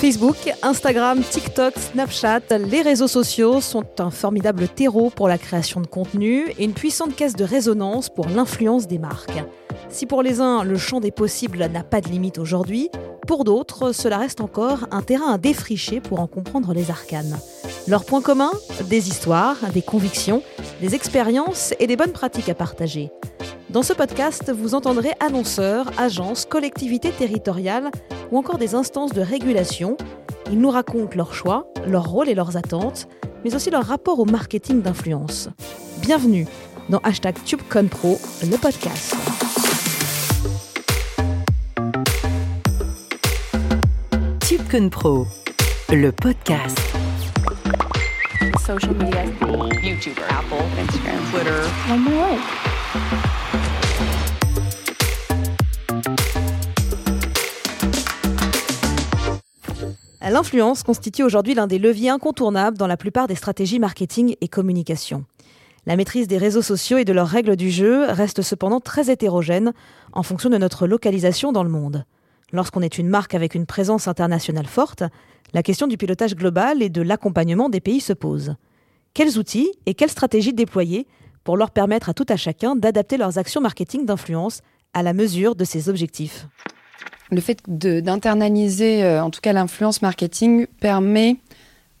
Facebook, Instagram, TikTok, Snapchat, les réseaux sociaux sont un formidable terreau pour la création de contenu et une puissante caisse de résonance pour l'influence des marques. Si pour les uns, le champ des possibles n'a pas de limite aujourd'hui, pour d'autres, cela reste encore un terrain à défricher pour en comprendre les arcanes. Leurs points communs Des histoires, des convictions, des expériences et des bonnes pratiques à partager. Dans ce podcast, vous entendrez annonceurs, agences, collectivités territoriales ou encore des instances de régulation. Ils nous racontent leurs choix, leurs rôles et leurs attentes, mais aussi leur rapport au marketing d'influence. Bienvenue dans hashtag TubeConPro, le podcast. TubeConPro, le podcast. Social media, YouTuber, Apple, Instagram, Twitter. L'influence constitue aujourd'hui l'un des leviers incontournables dans la plupart des stratégies marketing et communication. La maîtrise des réseaux sociaux et de leurs règles du jeu reste cependant très hétérogène en fonction de notre localisation dans le monde. Lorsqu'on est une marque avec une présence internationale forte, la question du pilotage global et de l'accompagnement des pays se pose. Quels outils et quelles stratégies déployer pour leur permettre à tout à chacun d'adapter leurs actions marketing d'influence à la mesure de ses objectifs? Le fait d'internaliser, euh, en tout cas l'influence marketing, permet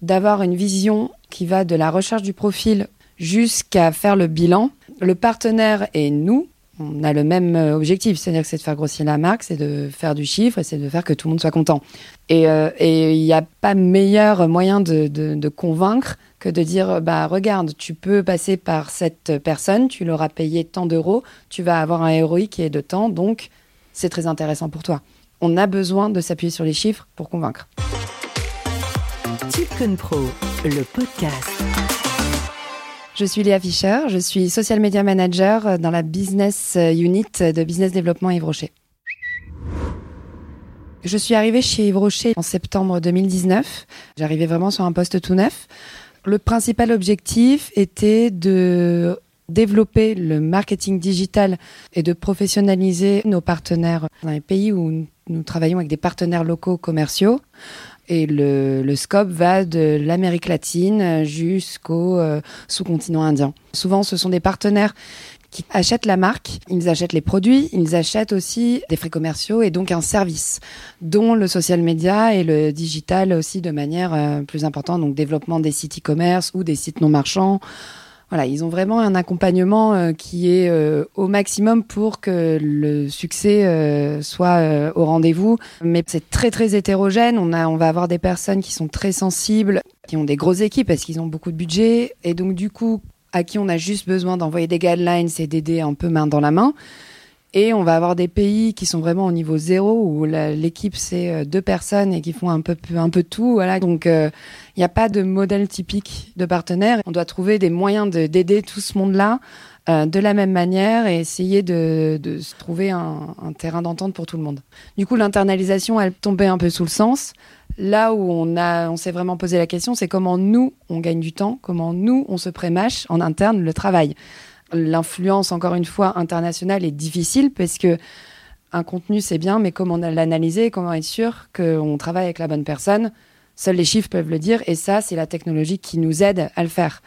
d'avoir une vision qui va de la recherche du profil jusqu'à faire le bilan. Le partenaire et nous, on a le même euh, objectif, c'est-à-dire que c'est de faire grossir la marque, c'est de faire du chiffre et c'est de faire que tout le monde soit content. Et euh, il n'y a pas meilleur moyen de, convaincre que de dire bah regarde, tu peux passer par cette personne, tu l'auras payé tant d'euros, tu vas avoir un héroïque qui est de temps, donc c'est très intéressant pour toi. On a besoin de s'appuyer sur les chiffres pour convaincre. Tipcon Pro, le podcast. Je suis Léa Fischer, je suis social media manager dans la business unit de business développement Yves Rocher. Je suis arrivée chez Yves Rocher en septembre 2019. J'arrivais vraiment sur un poste tout neuf. Le principal objectif était de développer le marketing digital et de professionnaliser nos partenaires dans les pays où nous travaillons avec des partenaires locaux commerciaux. Et le, scope va de l'Amérique latine jusqu'au euh, sous-continent indien. Souvent, ce sont des partenaires qui achètent la marque, ils achètent les produits, ils achètent aussi des frais commerciaux et donc un service, dont le social media et le digital aussi de manière euh, plus importante, donc développement des sites e-commerce ou des sites non marchands, voilà, ils ont vraiment un accompagnement euh, qui est euh, au maximum pour que le succès euh, soit au rendez-vous. Mais c'est très très hétérogène. On a, on va avoir des personnes qui sont très sensibles, qui ont des grosses équipes parce qu'ils ont beaucoup de budget et donc du coup à qui on a juste besoin d'envoyer des guidelines et d'aider un peu main dans la main. Et on va avoir des pays qui sont vraiment au niveau zéro où l'équipe c'est euh, deux personnes et qui font un peu un peu tout. Voilà. Donc il euh, n'y a pas de modèle typique de partenaire. On doit trouver des moyens d'aider tout ce monde-là euh, de la même manière et essayer de, de se trouver un, un terrain d'entente pour tout le monde. Du coup, l'internalisation, elle tombait un peu sous le sens. Là où on a, on s'est vraiment posé la question, c'est comment nous on gagne du temps, comment nous on se prémâche en interne le travail l'influence, encore une fois, internationale est difficile parce que un contenu, c'est bien, mais comment l'analyser, comment être sûr qu'on travaille avec la bonne personne, seuls les chiffres peuvent le dire, et ça, c'est la technologie qui nous aide à le faire.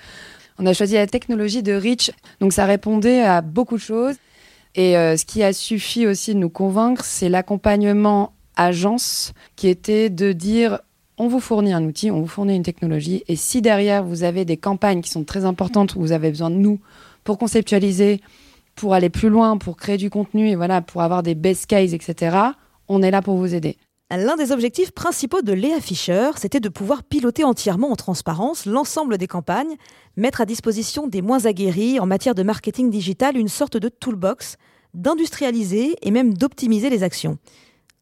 On a choisi la technologie de Reach, donc ça répondait à beaucoup de choses. Et euh, ce qui a suffi aussi de nous convaincre, c'est l'accompagnement agence, qui était de dire on vous fournit un outil, on vous fournit une technologie, et si derrière vous avez des campagnes qui sont très importantes où vous avez besoin de nous pour conceptualiser, pour aller plus loin, pour créer du contenu et voilà, pour avoir des best cases, etc. On est là pour vous aider. L'un des objectifs principaux de Léa Fischer, c'était de pouvoir piloter entièrement en transparence l'ensemble des campagnes, mettre à disposition des moins aguerris en matière de marketing digital une sorte de toolbox, d'industrialiser et même d'optimiser les actions.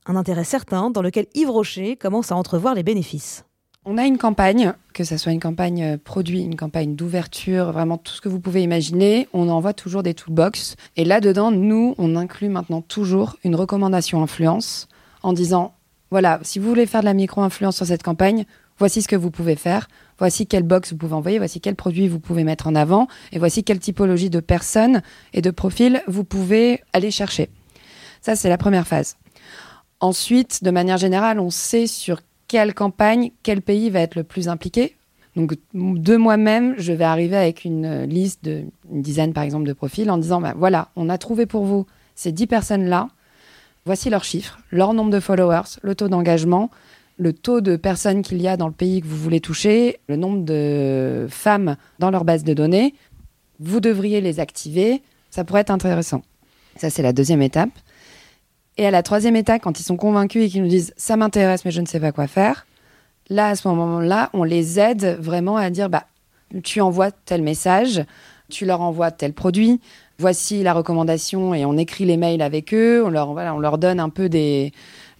Un intérêt certain dans lequel Yves Rocher commence à entrevoir les bénéfices. On a une campagne, que ce soit une campagne euh, produit, une campagne d'ouverture, vraiment tout ce que vous pouvez imaginer. On envoie toujours des toolbox. Et là-dedans, nous, on inclut maintenant toujours une recommandation influence en disant, voilà, si vous voulez faire de la micro-influence sur cette campagne, voici ce que vous pouvez faire, voici quel box vous pouvez envoyer, voici quel produit vous pouvez mettre en avant, et voici quelle typologie de personnes et de profils vous pouvez aller chercher. Ça, c'est la première phase. Ensuite, de manière générale, on sait sur quelle campagne, quel pays va être le plus impliqué. Donc de moi-même, je vais arriver avec une liste de une dizaine par exemple de profils en disant bah, voilà, on a trouvé pour vous ces 10 personnes-là. Voici leurs chiffres, leur nombre de followers, le taux d'engagement, le taux de personnes qu'il y a dans le pays que vous voulez toucher, le nombre de femmes dans leur base de données. Vous devriez les activer. Ça pourrait être intéressant. Ça, c'est la deuxième étape. Et à la troisième étape, quand ils sont convaincus et qu'ils nous disent ça m'intéresse mais je ne sais pas quoi faire, là, à ce moment-là, on les aide vraiment à dire bah, tu envoies tel message, tu leur envoies tel produit, voici la recommandation et on écrit les mails avec eux, on leur, voilà, on leur donne un peu des,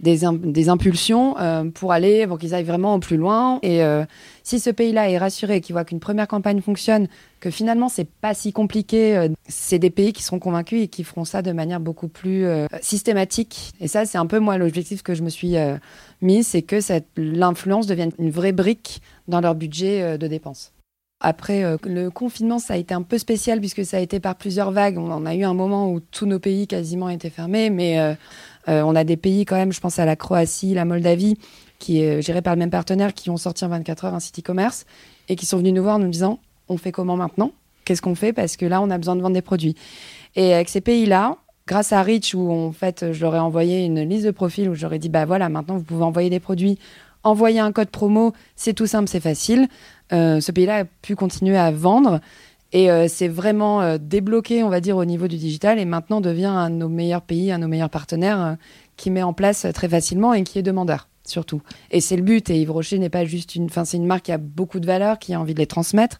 des, im- des impulsions euh, pour aller, pour qu'ils aillent vraiment au plus loin. Et euh, si ce pays-là est rassuré, qu'il voit qu'une première campagne fonctionne, que finalement c'est pas si compliqué, euh, c'est des pays qui seront convaincus et qui feront ça de manière beaucoup plus systématique. Et ça, c'est un peu moi l'objectif que je me suis mis, c'est que l'influence devienne une vraie brique dans leur budget de dépenses. Après, euh, le confinement, ça a été un peu spécial puisque ça a été par plusieurs vagues. On a eu un moment où tous nos pays quasiment étaient fermés, mais euh, euh, on a des pays quand même, je pense à la Croatie, la Moldavie, qui est gérée par le même partenaire, qui ont sorti en 24 heures un site e-commerce et qui sont venus nous voir nous disant on fait comment maintenant? Qu'est-ce qu'on fait? Parce que là, on a besoin de vendre des produits. Et avec ces pays-là, grâce à Rich, où en fait, je leur ai envoyé une liste de profils où j'aurais dit bah voilà, maintenant vous pouvez envoyer des produits, envoyer un code promo, c'est tout simple, c'est facile. Euh, ce pays-là a pu continuer à vendre. Et euh, c'est vraiment euh, débloqué, on va dire, au niveau du digital et maintenant devient un de nos meilleurs pays, un de nos meilleurs partenaires euh, qui met en place très facilement et qui est demandeur, surtout. Et c'est le but. Et Yves Rocher n'est pas juste une. Enfin, c'est une marque qui a beaucoup de valeurs, qui a envie de les transmettre.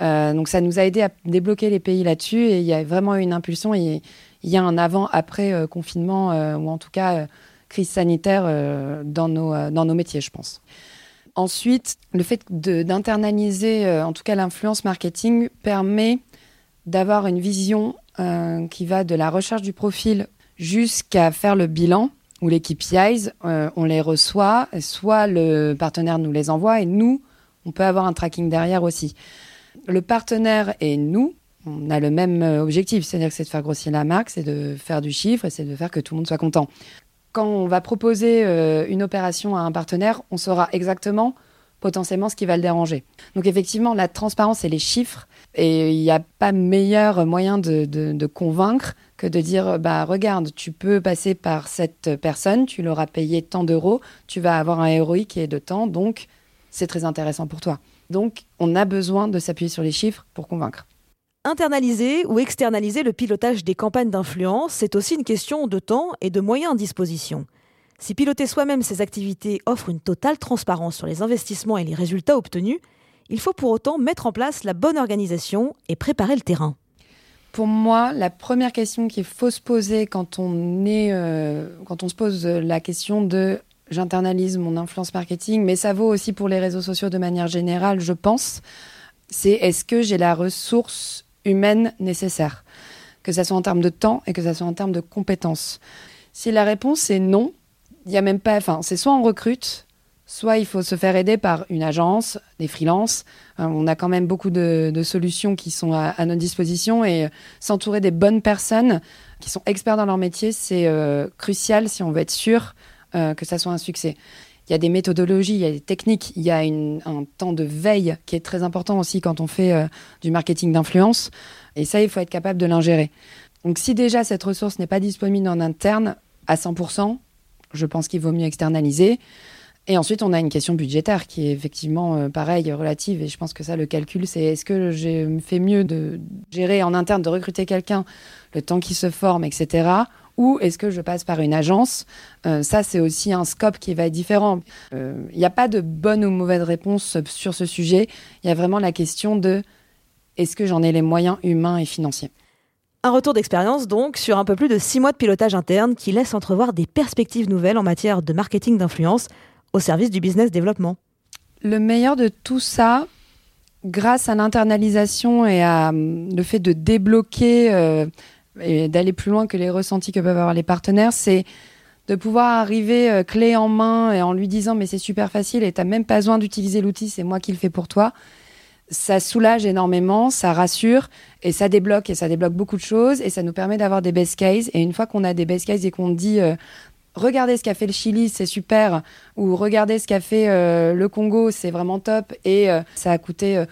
Donc ça nous a aidé à débloquer les pays là-dessus et il y a vraiment eu une impulsion. Il y a un avant-après euh, confinement, ou en tout cas crise sanitaire euh, dans, nos, euh, dans nos métiers, je pense. Ensuite, le fait d'internaliser, euh, en tout cas l'influence marketing, permet d'avoir une vision qui va de la recherche du profil jusqu'à faire le bilan ou les KPIs. on les reçoit, soit le partenaire nous les envoie et nous, on peut avoir un tracking derrière aussi. Le partenaire et nous, on a le même objectif, c'est-à-dire que c'est de faire grossir la marque, c'est de faire du chiffre et c'est de faire que tout le monde soit content quand on va proposer euh, une opération à un partenaire, on saura exactement potentiellement ce qui va le déranger. Donc effectivement, la transparence et les chiffres, et il n'y a pas meilleur moyen de, convaincre que de dire, bah regarde, tu peux passer par cette personne, tu l'auras payé tant d'euros, tu vas avoir un ROI qui est de temps, donc c'est très intéressant pour toi. Donc on a besoin de s'appuyer sur les chiffres pour convaincre. Internaliser ou externaliser le pilotage des campagnes d'influence, c'est aussi une question de temps et de moyens à disposition. Si piloter soi-même ces activités offre une totale transparence sur les investissements et les résultats obtenus, il faut pour autant mettre en place la bonne organisation et préparer le terrain. Pour moi, la première question qu'il faut se poser quand on est, euh, quand on se pose la question de j'internalise mon influence marketing, mais ça vaut aussi pour les réseaux sociaux de manière générale, je pense, c'est est-ce que j'ai la ressource humaine nécessaire, que ça soit en termes de temps et que ça soit en termes de compétences. Si la réponse est non, il y a même pas, enfin, c'est soit on recrute, soit il faut se faire aider par une agence, des freelances. Euh, on a quand même beaucoup de, solutions qui sont à, notre disposition et euh, s'entourer des bonnes personnes qui sont experts dans leur métier, c'est euh, crucial si on veut être sûr que ça soit un succès. Il y a des méthodologies, il y a des techniques, il y a un temps de veille qui est très important aussi quand on fait euh, du marketing d'influence. Et ça, il faut être capable de l'ingérer. Donc si déjà cette ressource n'est pas disponible en interne à 100%, je pense qu'il vaut mieux externaliser. Et ensuite, on a une question budgétaire qui est effectivement euh, pareil, relative. Et je pense que ça, le calcul, c'est est-ce que je fais mieux de gérer en interne, de recruter quelqu'un, le temps qu'il se forme, etc. Ou est-ce que je passe par une agence Euh, Ça, c'est aussi un scope qui va être différent. Euh, Il n'y a pas de bonne ou mauvaise réponse sur ce sujet. Il y a vraiment la question de est-ce que j'en ai les moyens humains et financiers? Un retour d'expérience donc sur un peu plus de six mois de pilotage interne qui laisse entrevoir des perspectives nouvelles en matière de marketing d'influence au service du business développement. Le meilleur de tout ça, grâce à l'internalisation et à hum, le fait de débloquer euh, et d'aller plus loin que les ressentis que peuvent avoir les partenaires, c'est de pouvoir arriver euh, clé en main et en lui disant mais c'est super facile et t'as même pas besoin d'utiliser l'outil, c'est moi qui le fais pour toi. Ça soulage énormément, ça rassure et ça débloque et ça débloque beaucoup de choses et ça nous permet d'avoir des best cases. Et une fois qu'on a des best cases et qu'on dit euh, regardez ce qu'a fait le Chili, c'est super, ou regardez ce qu'a fait euh, le Congo, c'est vraiment top, et ça a coûté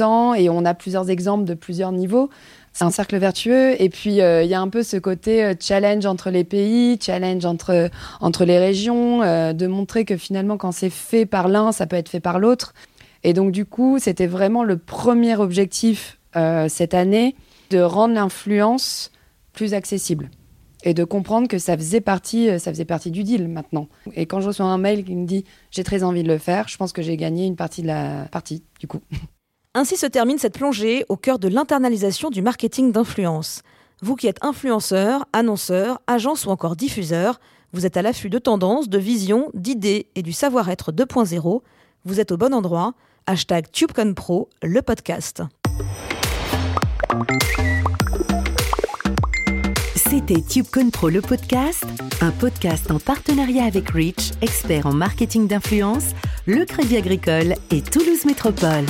euh, et on a plusieurs exemples de plusieurs niveaux. C'est un cercle vertueux, et puis il y a un peu ce côté challenge entre les pays, challenge entre, entre les régions, de montrer que finalement quand c'est fait par l'un, ça peut être fait par l'autre. Et donc du coup, c'était vraiment le premier objectif cette année, de rendre l'influence plus accessible et de comprendre que ça faisait partie, euh, ça faisait partie du deal maintenant. Et quand je reçois un mail qui me dit j'ai très envie de le faire, je pense que j'ai gagné une partie de la partie du coup. Ainsi se termine cette plongée au cœur de l'internalisation du marketing d'influence. Vous qui êtes influenceur, annonceur, agence ou encore diffuseur, vous êtes à l'affût de tendances, de visions, d'idées et du savoir-être 2.0. Vous êtes au bon endroit. Hashtag TubeConPro, le podcast. C'était TubeCon Pro le podcast, un podcast en partenariat avec Rich, expert en marketing d'influence, le Crédit Agricole et Toulouse Métropole.